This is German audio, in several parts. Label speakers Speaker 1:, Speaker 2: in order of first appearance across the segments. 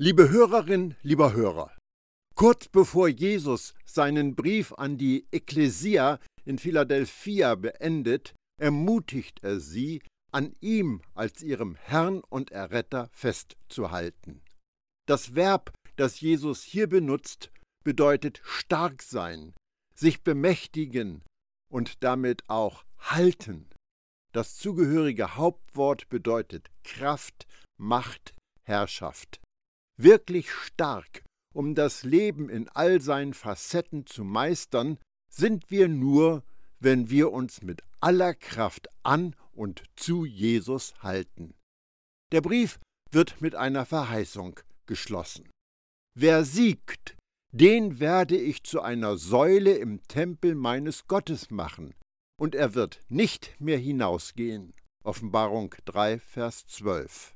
Speaker 1: Liebe Hörerin, lieber Hörer, kurz bevor Jesus seinen Brief an die Ekklesia in Philadelphia beendet, ermutigt er sie, an ihm als ihrem Herrn und Erretter festzuhalten. Das Verb, das Jesus hier benutzt, bedeutet stark sein, sich bemächtigen und damit auch halten. Das zugehörige Hauptwort bedeutet Kraft, Macht, Herrschaft wirklich stark, um das Leben in all seinen Facetten zu meistern, sind wir nur, wenn wir uns mit aller Kraft an und zu Jesus halten. Der Brief wird mit einer Verheißung geschlossen. Wer siegt, den werde ich zu einer Säule im Tempel meines Gottes machen, und er wird nicht mehr hinausgehen. Offenbarung 3, Vers 12.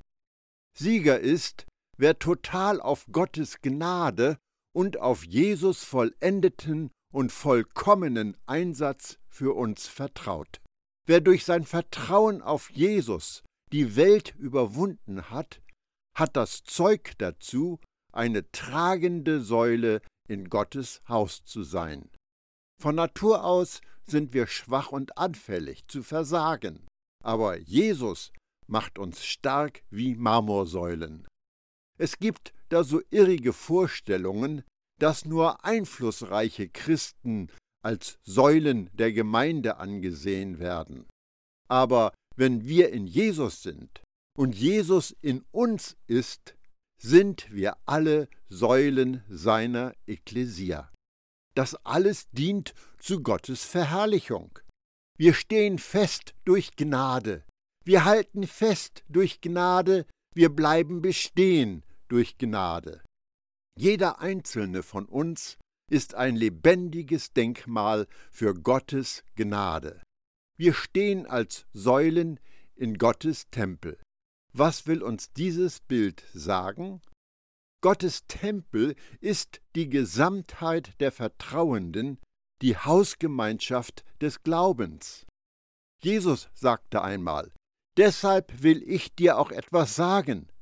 Speaker 1: Sieger ist, wer total auf Gottes Gnade und auf Jesus vollendeten und vollkommenen Einsatz für uns vertraut. Wer durch sein Vertrauen auf Jesus die Welt überwunden hat, hat das Zeug dazu, eine tragende Säule in Gottes Haus zu sein. Von Natur aus sind wir schwach und anfällig zu versagen, aber Jesus macht uns stark wie Marmorsäulen. Es gibt da so irrige Vorstellungen, dass nur einflussreiche Christen als Säulen der Gemeinde angesehen werden. Aber wenn wir in Jesus sind und Jesus in uns ist, sind wir alle Säulen seiner Ekklesia. Das alles dient zu Gottes Verherrlichung. Wir stehen fest durch Gnade. Wir halten fest durch Gnade, wir bleiben bestehen durch Gnade. Jeder einzelne von uns ist ein lebendiges Denkmal für Gottes Gnade. Wir stehen als Säulen in Gottes Tempel. Was will uns dieses Bild sagen? Gottes Tempel ist die Gesamtheit der Vertrauenden, die Hausgemeinschaft des Glaubens. Jesus sagte einmal, Deshalb will ich dir auch etwas sagen.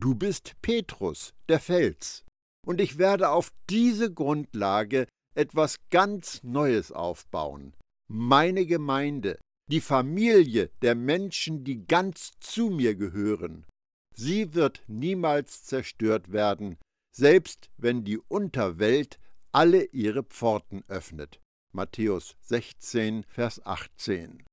Speaker 1: Du bist Petrus, der Fels, und ich werde auf diese Grundlage etwas ganz Neues aufbauen. Meine Gemeinde, die Familie der Menschen, die ganz zu mir gehören. Sie wird niemals zerstört werden, selbst wenn die Unterwelt alle ihre Pforten öffnet. Matthäus 16, Vers 18.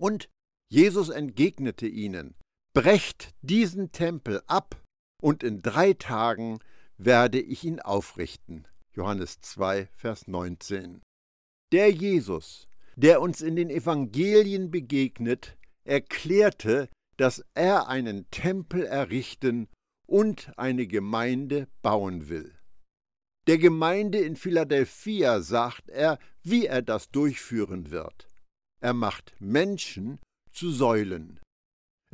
Speaker 1: Und Jesus entgegnete ihnen, Brecht diesen Tempel ab, und in drei Tagen werde ich ihn aufrichten. Johannes 2, Vers 19. Der Jesus, der uns in den Evangelien begegnet, erklärte, dass er einen Tempel errichten und eine Gemeinde bauen will. Der Gemeinde in Philadelphia sagt er, wie er das durchführen wird. Er macht Menschen zu Säulen.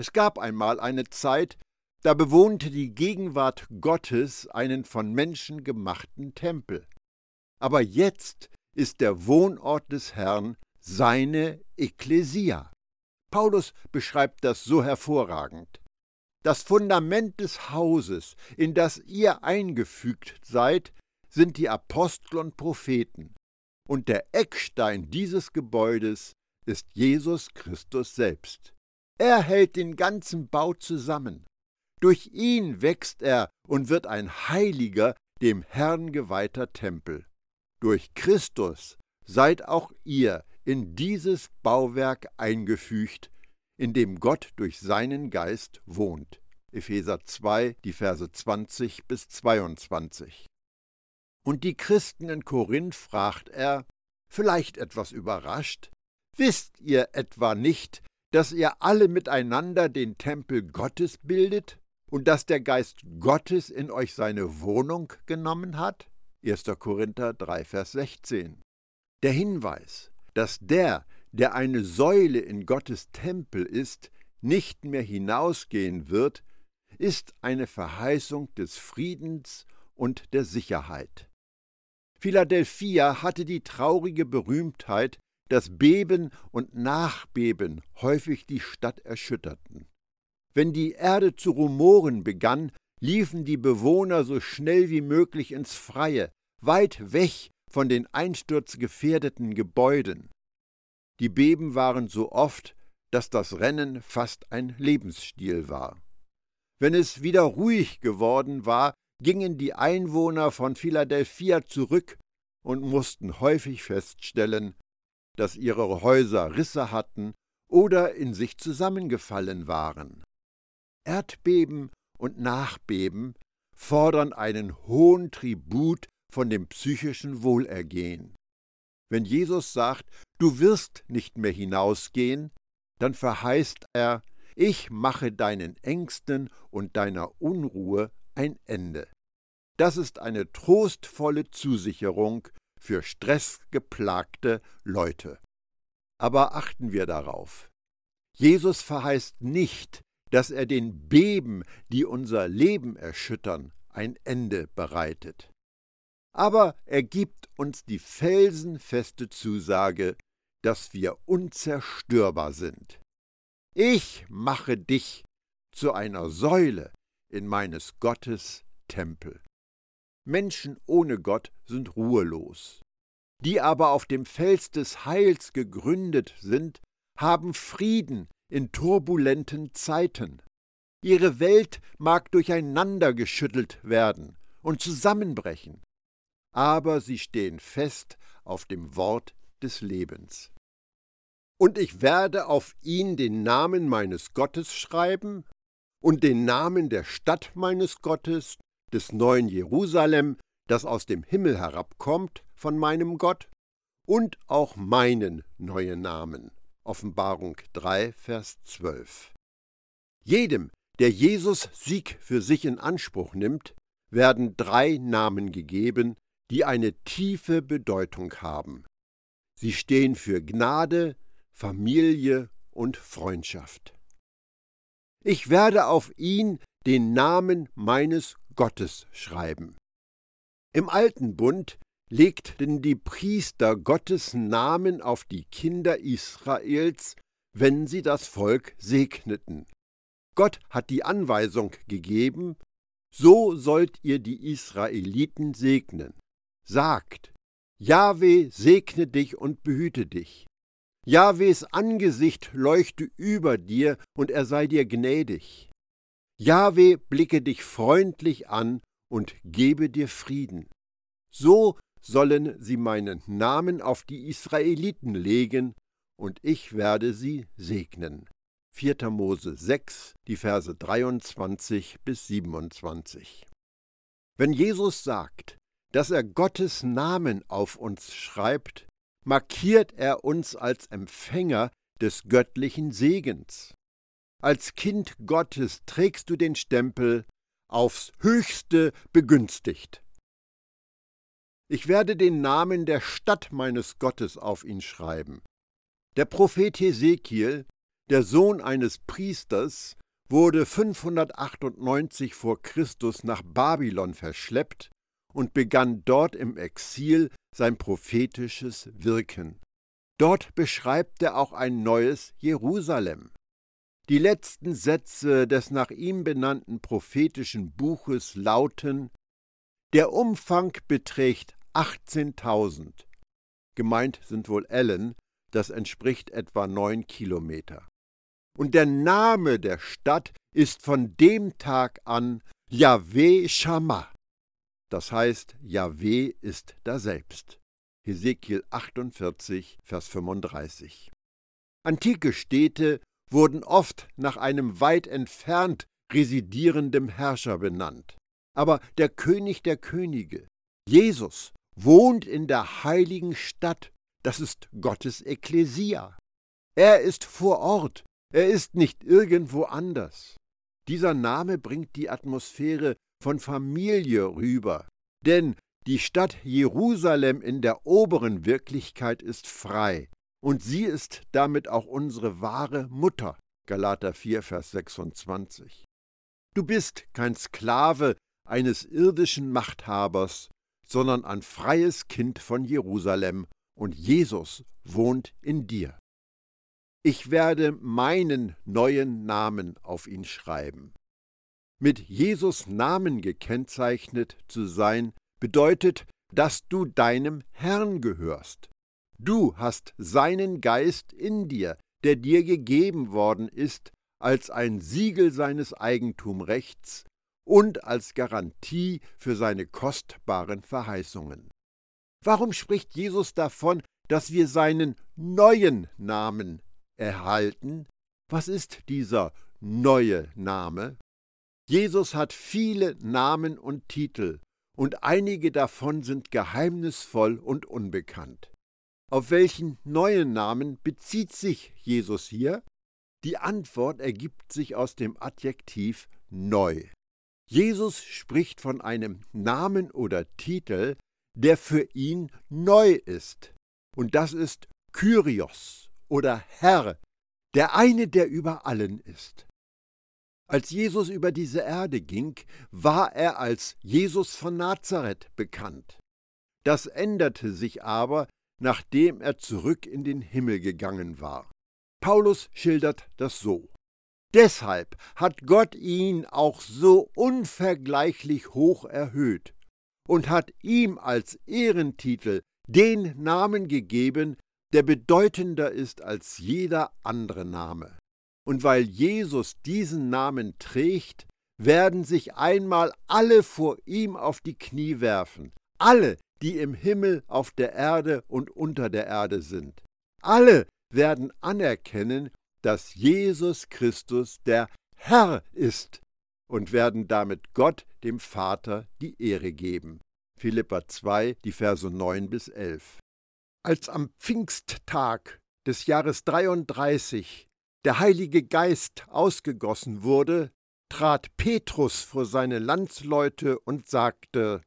Speaker 1: Es gab einmal eine Zeit, da bewohnte die Gegenwart Gottes einen von Menschen gemachten Tempel. Aber jetzt ist der Wohnort des Herrn seine Ekklesia. Paulus beschreibt das so hervorragend. Das Fundament des Hauses, in das ihr eingefügt seid, sind die Apostel und Propheten, und der Eckstein dieses Gebäudes ist Jesus Christus selbst. Er hält den ganzen Bau zusammen. Durch ihn wächst er und wird ein heiliger, dem Herrn geweihter Tempel. Durch Christus seid auch ihr in dieses Bauwerk eingefügt, in dem Gott durch seinen Geist wohnt. Epheser 2, die Verse 20 bis 22. Und die Christen in Korinth fragt er, vielleicht etwas überrascht, Wisst ihr etwa nicht, dass ihr alle miteinander den Tempel Gottes bildet und dass der Geist Gottes in euch seine Wohnung genommen hat? 1. Korinther 3, Vers 16. Der Hinweis, dass der, der eine Säule in Gottes Tempel ist, nicht mehr hinausgehen wird, ist eine Verheißung des Friedens und der Sicherheit. Philadelphia hatte die traurige Berühmtheit, dass Beben und Nachbeben häufig die Stadt erschütterten. Wenn die Erde zu rumoren begann, liefen die Bewohner so schnell wie möglich ins Freie, weit weg von den einsturzgefährdeten Gebäuden. Die Beben waren so oft, dass das Rennen fast ein Lebensstil war. Wenn es wieder ruhig geworden war, gingen die Einwohner von Philadelphia zurück und mussten häufig feststellen, dass ihre Häuser Risse hatten oder in sich zusammengefallen waren. Erdbeben und Nachbeben fordern einen hohen Tribut von dem psychischen Wohlergehen. Wenn Jesus sagt, du wirst nicht mehr hinausgehen, dann verheißt er, ich mache deinen Ängsten und deiner Unruhe ein Ende. Das ist eine trostvolle Zusicherung für stressgeplagte Leute. Aber achten wir darauf. Jesus verheißt nicht, dass er den Beben, die unser Leben erschüttern, ein Ende bereitet. Aber er gibt uns die felsenfeste Zusage, dass wir unzerstörbar sind. Ich mache dich zu einer Säule in meines Gottes Tempel. Menschen ohne Gott sind ruhelos. Die aber auf dem Fels des Heils gegründet sind, haben Frieden in turbulenten Zeiten. Ihre Welt mag durcheinandergeschüttelt werden und zusammenbrechen, aber sie stehen fest auf dem Wort des Lebens. Und ich werde auf ihn den Namen meines Gottes schreiben und den Namen der Stadt meines Gottes des neuen Jerusalem, das aus dem Himmel herabkommt von meinem Gott, und auch meinen neuen Namen. Offenbarung 3, Vers 12. Jedem, der Jesus Sieg für sich in Anspruch nimmt, werden drei Namen gegeben, die eine tiefe Bedeutung haben. Sie stehen für Gnade, Familie und Freundschaft. Ich werde auf ihn den Namen meines Gottes schreiben. Im alten Bund legten die Priester Gottes Namen auf die Kinder Israels, wenn sie das Volk segneten. Gott hat die Anweisung gegeben, so sollt ihr die Israeliten segnen. Sagt, Jahwe segne dich und behüte dich. Jahwes Angesicht leuchte über dir und er sei dir gnädig. Jahwe blicke dich freundlich an und gebe dir Frieden. So sollen sie meinen Namen auf die Israeliten legen, und ich werde sie segnen. 4. Mose 6, die Verse 23 bis 27. Wenn Jesus sagt, dass er Gottes Namen auf uns schreibt, markiert er uns als Empfänger des göttlichen Segens. Als Kind Gottes trägst du den Stempel aufs höchste begünstigt. Ich werde den Namen der Stadt meines Gottes auf ihn schreiben. Der Prophet Hesekiel, der Sohn eines Priesters, wurde 598 vor Christus nach Babylon verschleppt und begann dort im Exil sein prophetisches Wirken. Dort beschreibt er auch ein neues Jerusalem. Die letzten Sätze des nach ihm benannten prophetischen Buches lauten Der Umfang beträgt 18.000. Gemeint sind wohl Ellen, das entspricht etwa neun Kilometer. Und der Name der Stadt ist von dem Tag an Yahweh Shammah. Das heißt, Yahweh ist daselbst. Hesekiel 48, Vers 35. Antike Städte wurden oft nach einem weit entfernt residierendem Herrscher benannt. Aber der König der Könige, Jesus, wohnt in der heiligen Stadt, das ist Gottes Ekklesia. Er ist vor Ort, er ist nicht irgendwo anders. Dieser Name bringt die Atmosphäre von Familie rüber, denn die Stadt Jerusalem in der oberen Wirklichkeit ist frei, und sie ist damit auch unsere wahre Mutter. Galater 4, Vers 26. Du bist kein Sklave eines irdischen Machthabers, sondern ein freies Kind von Jerusalem, und Jesus wohnt in dir. Ich werde meinen neuen Namen auf ihn schreiben. Mit Jesus Namen gekennzeichnet zu sein, bedeutet, dass du deinem Herrn gehörst. Du hast seinen Geist in dir, der dir gegeben worden ist, als ein Siegel seines Eigentumrechts und als Garantie für seine kostbaren Verheißungen. Warum spricht Jesus davon, dass wir seinen neuen Namen erhalten? Was ist dieser neue Name? Jesus hat viele Namen und Titel, und einige davon sind geheimnisvoll und unbekannt. Auf welchen neuen Namen bezieht sich Jesus hier? Die Antwort ergibt sich aus dem Adjektiv neu. Jesus spricht von einem Namen oder Titel, der für ihn neu ist. Und das ist Kyrios oder Herr, der eine, der über allen ist. Als Jesus über diese Erde ging, war er als Jesus von Nazareth bekannt. Das änderte sich aber, nachdem er zurück in den Himmel gegangen war. Paulus schildert das so. Deshalb hat Gott ihn auch so unvergleichlich hoch erhöht und hat ihm als Ehrentitel den Namen gegeben, der bedeutender ist als jeder andere Name. Und weil Jesus diesen Namen trägt, werden sich einmal alle vor ihm auf die Knie werfen, alle, die im Himmel, auf der Erde und unter der Erde sind. Alle werden anerkennen, dass Jesus Christus der Herr ist und werden damit Gott, dem Vater, die Ehre geben. Philippa 2, die Verse 9 bis 11. Als am Pfingsttag des Jahres 33 der Heilige Geist ausgegossen wurde, trat Petrus vor seine Landsleute und sagte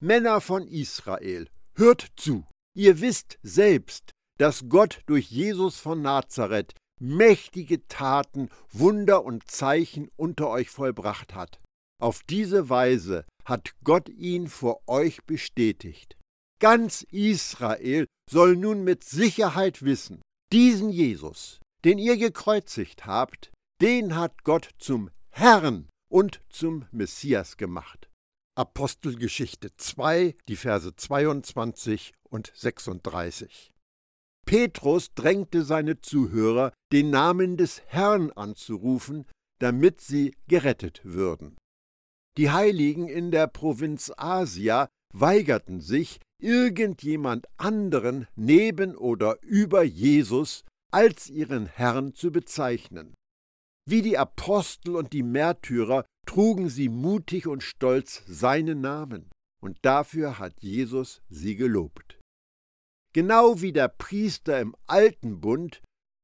Speaker 1: Männer von Israel, hört zu, ihr wisst selbst, dass Gott durch Jesus von Nazareth mächtige Taten, Wunder und Zeichen unter euch vollbracht hat. Auf diese Weise hat Gott ihn vor euch bestätigt. Ganz Israel soll nun mit Sicherheit wissen, diesen Jesus, den ihr gekreuzigt habt, den hat Gott zum Herrn und zum Messias gemacht. Apostelgeschichte 2, die Verse 22 und 36. Petrus drängte seine Zuhörer, den Namen des Herrn anzurufen, damit sie gerettet würden. Die Heiligen in der Provinz Asia weigerten sich, irgendjemand anderen neben oder über Jesus als ihren Herrn zu bezeichnen. Wie die Apostel und die Märtyrer trugen sie mutig und stolz seinen Namen, und dafür hat Jesus sie gelobt. Genau wie der Priester im alten Bund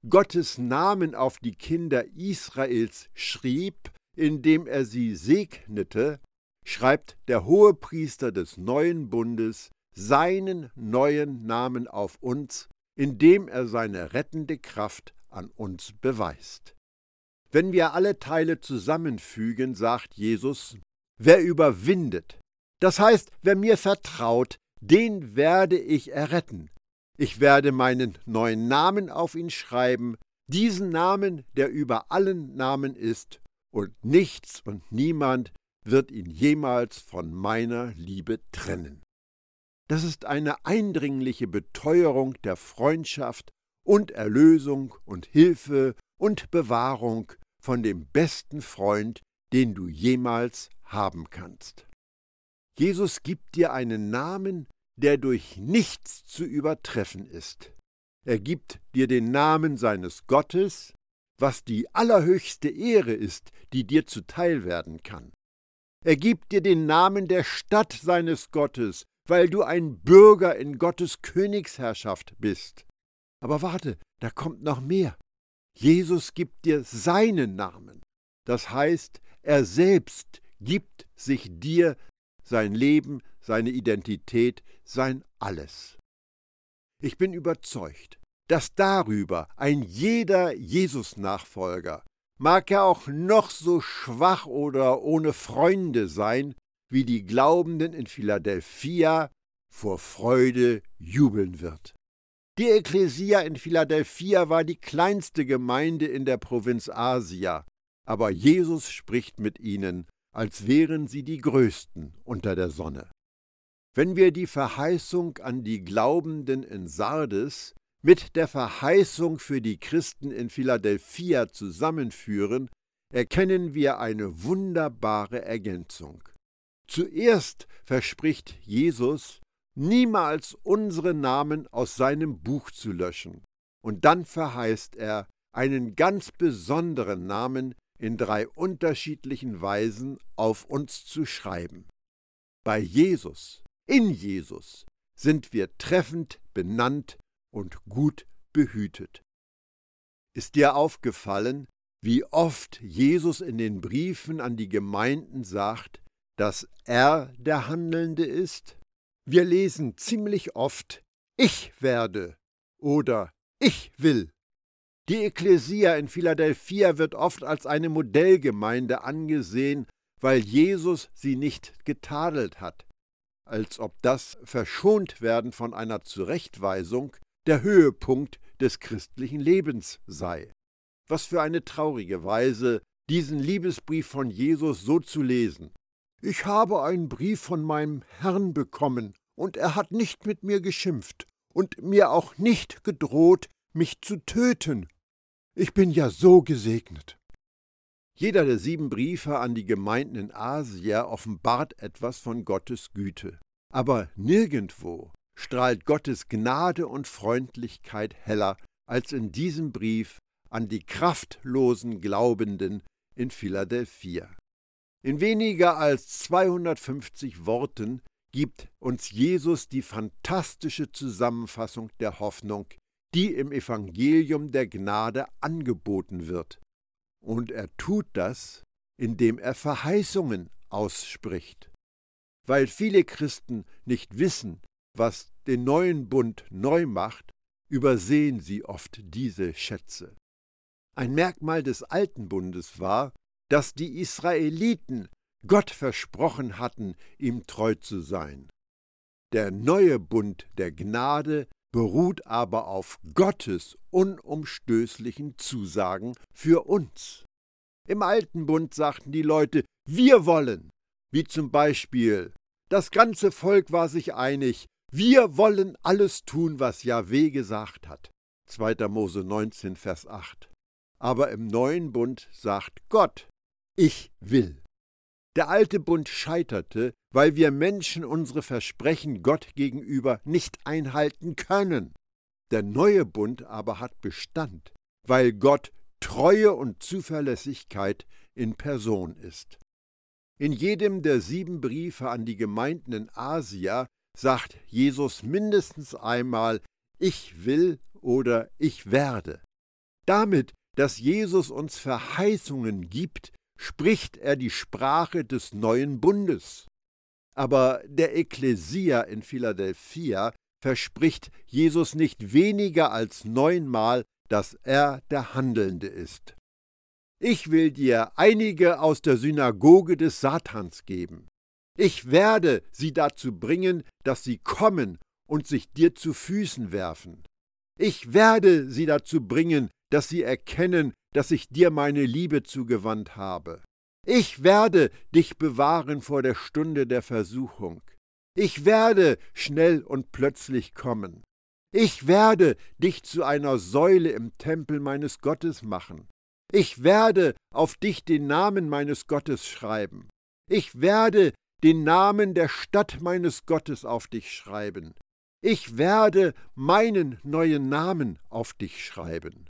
Speaker 1: Gottes Namen auf die Kinder Israels schrieb, indem er sie segnete, schreibt der Hohepriester des neuen Bundes seinen neuen Namen auf uns, indem er seine rettende Kraft an uns beweist. Wenn wir alle Teile zusammenfügen, sagt Jesus, wer überwindet, das heißt, wer mir vertraut, den werde ich erretten. Ich werde meinen neuen Namen auf ihn schreiben, diesen Namen, der über allen Namen ist, und nichts und niemand wird ihn jemals von meiner Liebe trennen. Das ist eine eindringliche Beteuerung der Freundschaft und Erlösung und Hilfe und Bewahrung von dem besten Freund, den du jemals haben kannst. Jesus gibt dir einen Namen, der durch nichts zu übertreffen ist. Er gibt dir den Namen seines Gottes, was die allerhöchste Ehre ist, die dir zuteil werden kann. Er gibt dir den Namen der Stadt seines Gottes, weil du ein Bürger in Gottes Königsherrschaft bist. Aber warte, da kommt noch mehr. Jesus gibt dir seinen Namen. Das heißt, er selbst gibt sich dir sein Leben, seine Identität, sein Alles. Ich bin überzeugt, dass darüber ein jeder Jesus-Nachfolger, mag er auch noch so schwach oder ohne Freunde sein, wie die Glaubenden in Philadelphia, vor Freude jubeln wird. Die Ekklesia in Philadelphia war die kleinste Gemeinde in der Provinz Asia, aber Jesus spricht mit ihnen als wären sie die größten unter der Sonne. Wenn wir die Verheißung an die Glaubenden in Sardes mit der Verheißung für die Christen in Philadelphia zusammenführen, erkennen wir eine wunderbare Ergänzung. Zuerst verspricht Jesus, niemals unsere Namen aus seinem Buch zu löschen, und dann verheißt er, einen ganz besonderen Namen in drei unterschiedlichen Weisen auf uns zu schreiben. Bei Jesus, in Jesus, sind wir treffend benannt und gut behütet. Ist dir aufgefallen, wie oft Jesus in den Briefen an die Gemeinden sagt, dass er der Handelnde ist? Wir lesen ziemlich oft Ich werde oder Ich will. Die Ekklesia in Philadelphia wird oft als eine Modellgemeinde angesehen, weil Jesus sie nicht getadelt hat, als ob das Verschontwerden von einer Zurechtweisung der Höhepunkt des christlichen Lebens sei. Was für eine traurige Weise, diesen Liebesbrief von Jesus so zu lesen. Ich habe einen Brief von meinem Herrn bekommen, und er hat nicht mit mir geschimpft und mir auch nicht gedroht, mich zu töten. Ich bin ja so gesegnet. Jeder der sieben Briefe an die Gemeinden in Asia offenbart etwas von Gottes Güte. Aber nirgendwo strahlt Gottes Gnade und Freundlichkeit heller als in diesem Brief an die kraftlosen Glaubenden in Philadelphia. In weniger als 250 Worten gibt uns Jesus die fantastische Zusammenfassung der Hoffnung, die im Evangelium der Gnade angeboten wird. Und er tut das, indem er Verheißungen ausspricht. Weil viele Christen nicht wissen, was den neuen Bund neu macht, übersehen sie oft diese Schätze. Ein Merkmal des alten Bundes war, dass die Israeliten Gott versprochen hatten, ihm treu zu sein. Der neue Bund der Gnade beruht aber auf Gottes unumstößlichen Zusagen für uns. Im alten Bund sagten die Leute, wir wollen, wie zum Beispiel, das ganze Volk war sich einig, wir wollen alles tun, was Jahweh gesagt hat. 2. Mose 19, Vers 8. Aber im neuen Bund sagt Gott, ich will. Der alte Bund scheiterte, weil wir Menschen unsere Versprechen Gott gegenüber nicht einhalten können. Der neue Bund aber hat Bestand, weil Gott Treue und Zuverlässigkeit in Person ist. In jedem der sieben Briefe an die Gemeinden in Asia sagt Jesus mindestens einmal Ich will oder ich werde. Damit, dass Jesus uns Verheißungen gibt, spricht er die Sprache des neuen Bundes. Aber der Ekklesia in Philadelphia verspricht Jesus nicht weniger als neunmal, dass er der Handelnde ist. Ich will dir einige aus der Synagoge des Satans geben. Ich werde sie dazu bringen, dass sie kommen und sich dir zu Füßen werfen. Ich werde sie dazu bringen, dass sie erkennen, dass ich dir meine Liebe zugewandt habe. Ich werde dich bewahren vor der Stunde der Versuchung. Ich werde schnell und plötzlich kommen. Ich werde dich zu einer Säule im Tempel meines Gottes machen. Ich werde auf dich den Namen meines Gottes schreiben. Ich werde den Namen der Stadt meines Gottes auf dich schreiben. Ich werde meinen neuen Namen auf dich schreiben.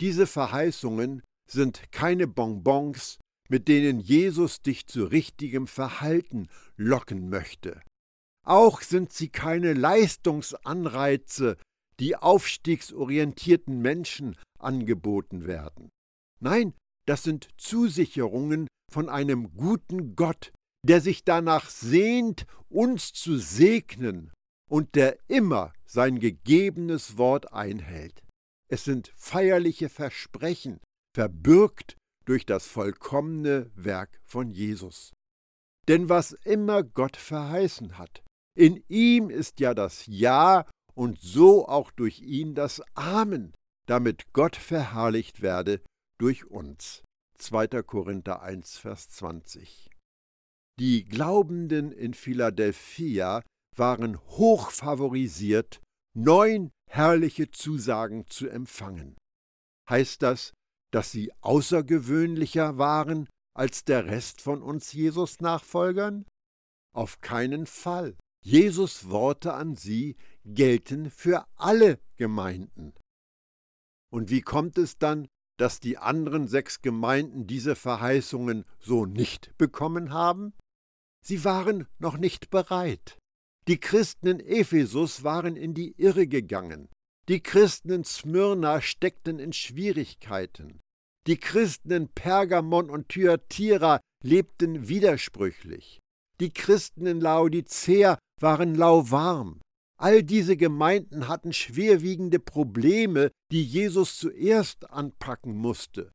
Speaker 1: Diese Verheißungen sind keine Bonbons, mit denen Jesus dich zu richtigem Verhalten locken möchte. Auch sind sie keine Leistungsanreize, die aufstiegsorientierten Menschen angeboten werden. Nein, das sind Zusicherungen von einem guten Gott, der sich danach sehnt, uns zu segnen und der immer sein gegebenes Wort einhält. Es sind feierliche Versprechen, verbürgt durch das vollkommene Werk von Jesus. Denn was immer Gott verheißen hat, in ihm ist ja das Ja und so auch durch ihn das Amen, damit Gott verherrlicht werde durch uns. 2. Korinther 1, Vers 20. Die Glaubenden in Philadelphia waren hoch favorisiert, neun herrliche Zusagen zu empfangen. Heißt das, dass sie außergewöhnlicher waren als der Rest von uns Jesus-Nachfolgern? Auf keinen Fall. Jesus Worte an sie gelten für alle Gemeinden. Und wie kommt es dann, dass die anderen sechs Gemeinden diese Verheißungen so nicht bekommen haben? Sie waren noch nicht bereit. Die Christen in Ephesus waren in die Irre gegangen. Die Christen in Smyrna steckten in Schwierigkeiten. Die Christen in Pergamon und Thyatira lebten widersprüchlich. Die Christen in Laodicea waren lauwarm. All diese Gemeinden hatten schwerwiegende Probleme, die Jesus zuerst anpacken musste.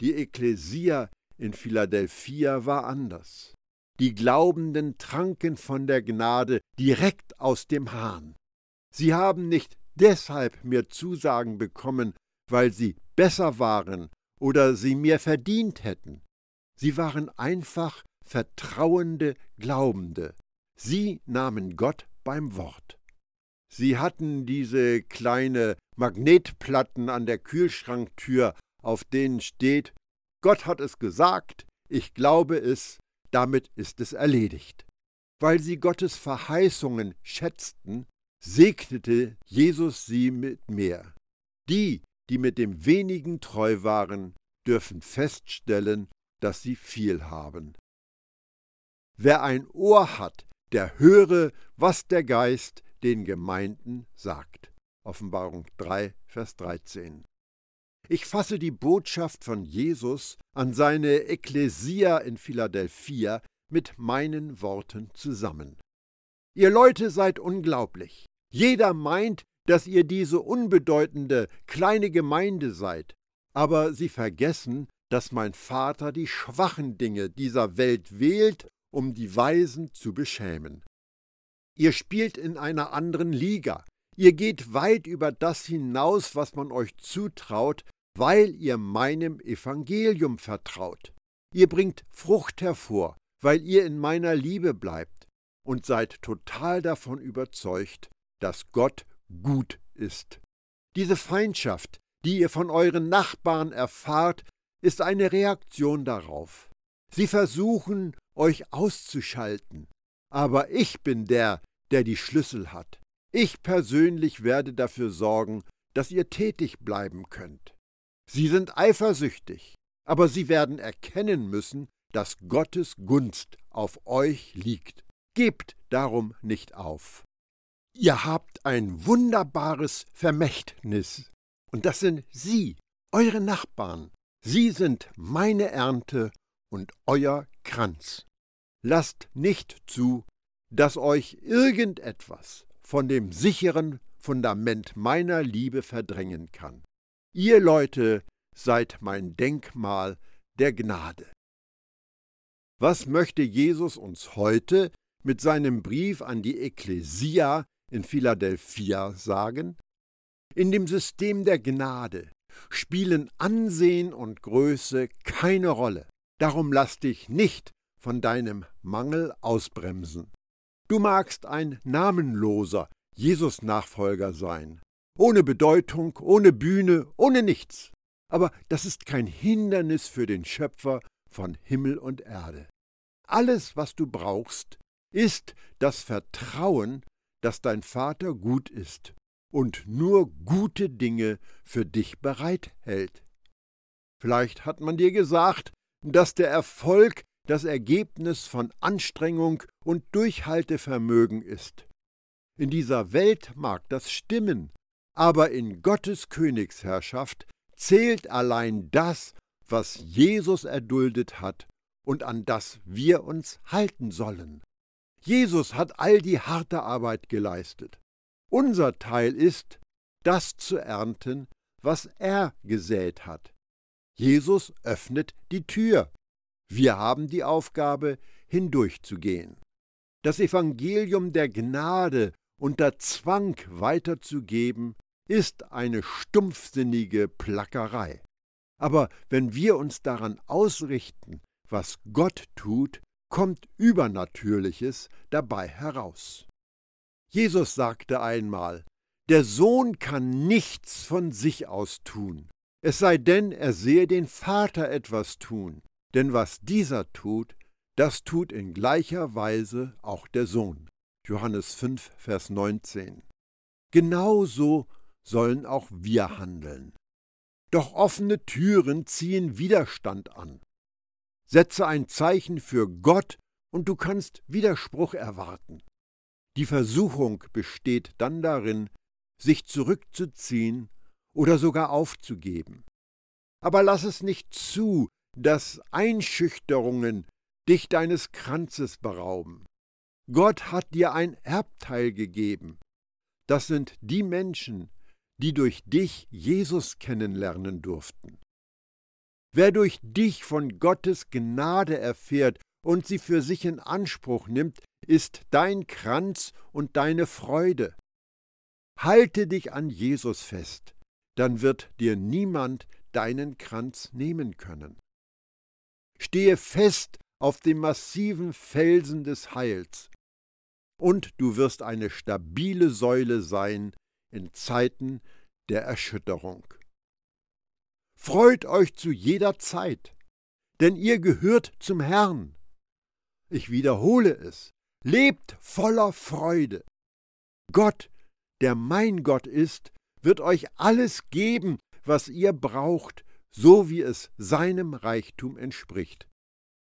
Speaker 1: Die Ekklesia in Philadelphia war anders. Die Glaubenden tranken von der Gnade direkt aus dem Hahn. Sie haben nicht deshalb mehr Zusagen bekommen, weil sie besser waren oder sie mehr verdient hätten. Sie waren einfach vertrauende Glaubende. Sie nahmen Gott beim Wort. Sie hatten diese kleine Magnetplatten an der Kühlschranktür, auf denen steht Gott hat es gesagt, ich glaube es, damit ist es erledigt. Weil sie Gottes Verheißungen schätzten, segnete Jesus sie mit mehr. Die, die mit dem wenigen treu waren, dürfen feststellen, dass sie viel haben. Wer ein Ohr hat, der höre, was der Geist den Gemeinden sagt. Offenbarung 3, Vers 13. Ich fasse die Botschaft von Jesus an seine Ekklesia in Philadelphia mit meinen Worten zusammen. Ihr Leute seid unglaublich. Jeder meint, dass ihr diese unbedeutende kleine Gemeinde seid, aber sie vergessen, dass mein Vater die schwachen Dinge dieser Welt wählt, um die Weisen zu beschämen. Ihr spielt in einer anderen Liga. Ihr geht weit über das hinaus, was man euch zutraut, weil ihr meinem Evangelium vertraut. Ihr bringt Frucht hervor, weil ihr in meiner Liebe bleibt und seid total davon überzeugt, dass Gott gut ist. Diese Feindschaft, die ihr von euren Nachbarn erfahrt, ist eine Reaktion darauf. Sie versuchen, euch auszuschalten, aber ich bin der, der die Schlüssel hat. Ich persönlich werde dafür sorgen, dass ihr tätig bleiben könnt. Sie sind eifersüchtig, aber sie werden erkennen müssen, dass Gottes Gunst auf euch liegt. Gebt darum nicht auf. Ihr habt ein wunderbares Vermächtnis, und das sind Sie, eure Nachbarn. Sie sind meine Ernte und euer Kranz. Lasst nicht zu, dass euch irgendetwas von dem sicheren Fundament meiner Liebe verdrängen kann. Ihr Leute seid mein Denkmal der Gnade. Was möchte Jesus uns heute mit seinem Brief an die Ekklesia in Philadelphia sagen? In dem System der Gnade spielen Ansehen und Größe keine Rolle. Darum lass dich nicht von deinem Mangel ausbremsen. Du magst ein namenloser Jesus-Nachfolger sein, ohne Bedeutung, ohne Bühne, ohne nichts. Aber das ist kein Hindernis für den Schöpfer von Himmel und Erde. Alles, was du brauchst, ist das Vertrauen, dass dein Vater gut ist und nur gute Dinge für dich bereithält. Vielleicht hat man dir gesagt, dass der Erfolg das Ergebnis von Anstrengung und Durchhaltevermögen ist. In dieser Welt mag das stimmen, aber in Gottes Königsherrschaft zählt allein das, was Jesus erduldet hat und an das wir uns halten sollen. Jesus hat all die harte Arbeit geleistet. Unser Teil ist, das zu ernten, was er gesät hat. Jesus öffnet die Tür. Wir haben die Aufgabe, hindurchzugehen. Das Evangelium der Gnade unter Zwang weiterzugeben, ist eine stumpfsinnige Plackerei. Aber wenn wir uns daran ausrichten, was Gott tut, kommt Übernatürliches dabei heraus. Jesus sagte einmal, der Sohn kann nichts von sich aus tun, es sei denn, er sehe den Vater etwas tun, denn was dieser tut, das tut in gleicher Weise auch der Sohn. Johannes 5, Vers 19. Genauso sollen auch wir handeln. Doch offene Türen ziehen Widerstand an. Setze ein Zeichen für Gott und du kannst Widerspruch erwarten. Die Versuchung besteht dann darin, sich zurückzuziehen oder sogar aufzugeben. Aber lass es nicht zu, dass Einschüchterungen dich deines Kranzes berauben. Gott hat dir ein Erbteil gegeben. Das sind die Menschen, die durch dich Jesus kennenlernen durften. Wer durch dich von Gottes Gnade erfährt und sie für sich in Anspruch nimmt, ist dein Kranz und deine Freude. Halte dich an Jesus fest, dann wird dir niemand deinen Kranz nehmen können. Stehe fest auf dem massiven Felsen des Heils, und du wirst eine stabile Säule sein in Zeiten der Erschütterung. Freut euch zu jeder Zeit, denn ihr gehört zum Herrn. Ich wiederhole es, lebt voller Freude. Gott, der mein Gott ist, wird euch alles geben, was ihr braucht, so wie es seinem Reichtum entspricht.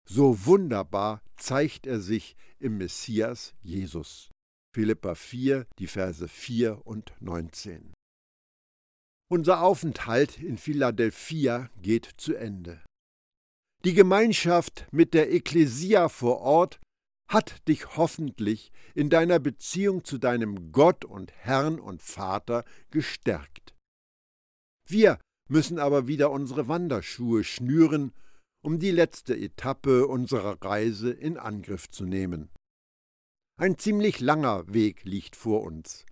Speaker 1: So wunderbar zeigt er sich im Messias Jesus. Philippa 4, die Verse 4 und 19. Unser Aufenthalt in Philadelphia geht zu Ende. Die Gemeinschaft mit der Ekklesia vor Ort hat dich hoffentlich in deiner Beziehung zu deinem Gott und Herrn und Vater gestärkt. Wir müssen aber wieder unsere Wanderschuhe schnüren, um die letzte Etappe unserer Reise in Angriff zu nehmen. Ein ziemlich langer Weg liegt vor uns.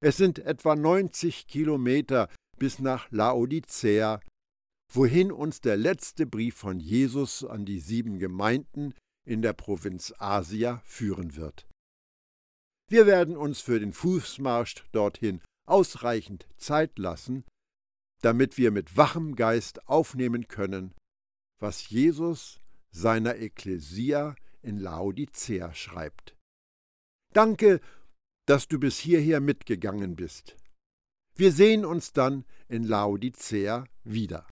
Speaker 1: Es sind etwa 90 Kilometer bis nach Laodicea, wohin uns der letzte Brief von Jesus an die sieben Gemeinden in der Provinz Asia führen wird. Wir werden uns für den Fußmarsch dorthin ausreichend Zeit lassen, damit wir mit wachem Geist aufnehmen können, was Jesus seiner Ekklesia in Laodicea schreibt. Danke, dass du bis hierher mitgegangen bist. Wir sehen uns dann in Laodicea wieder.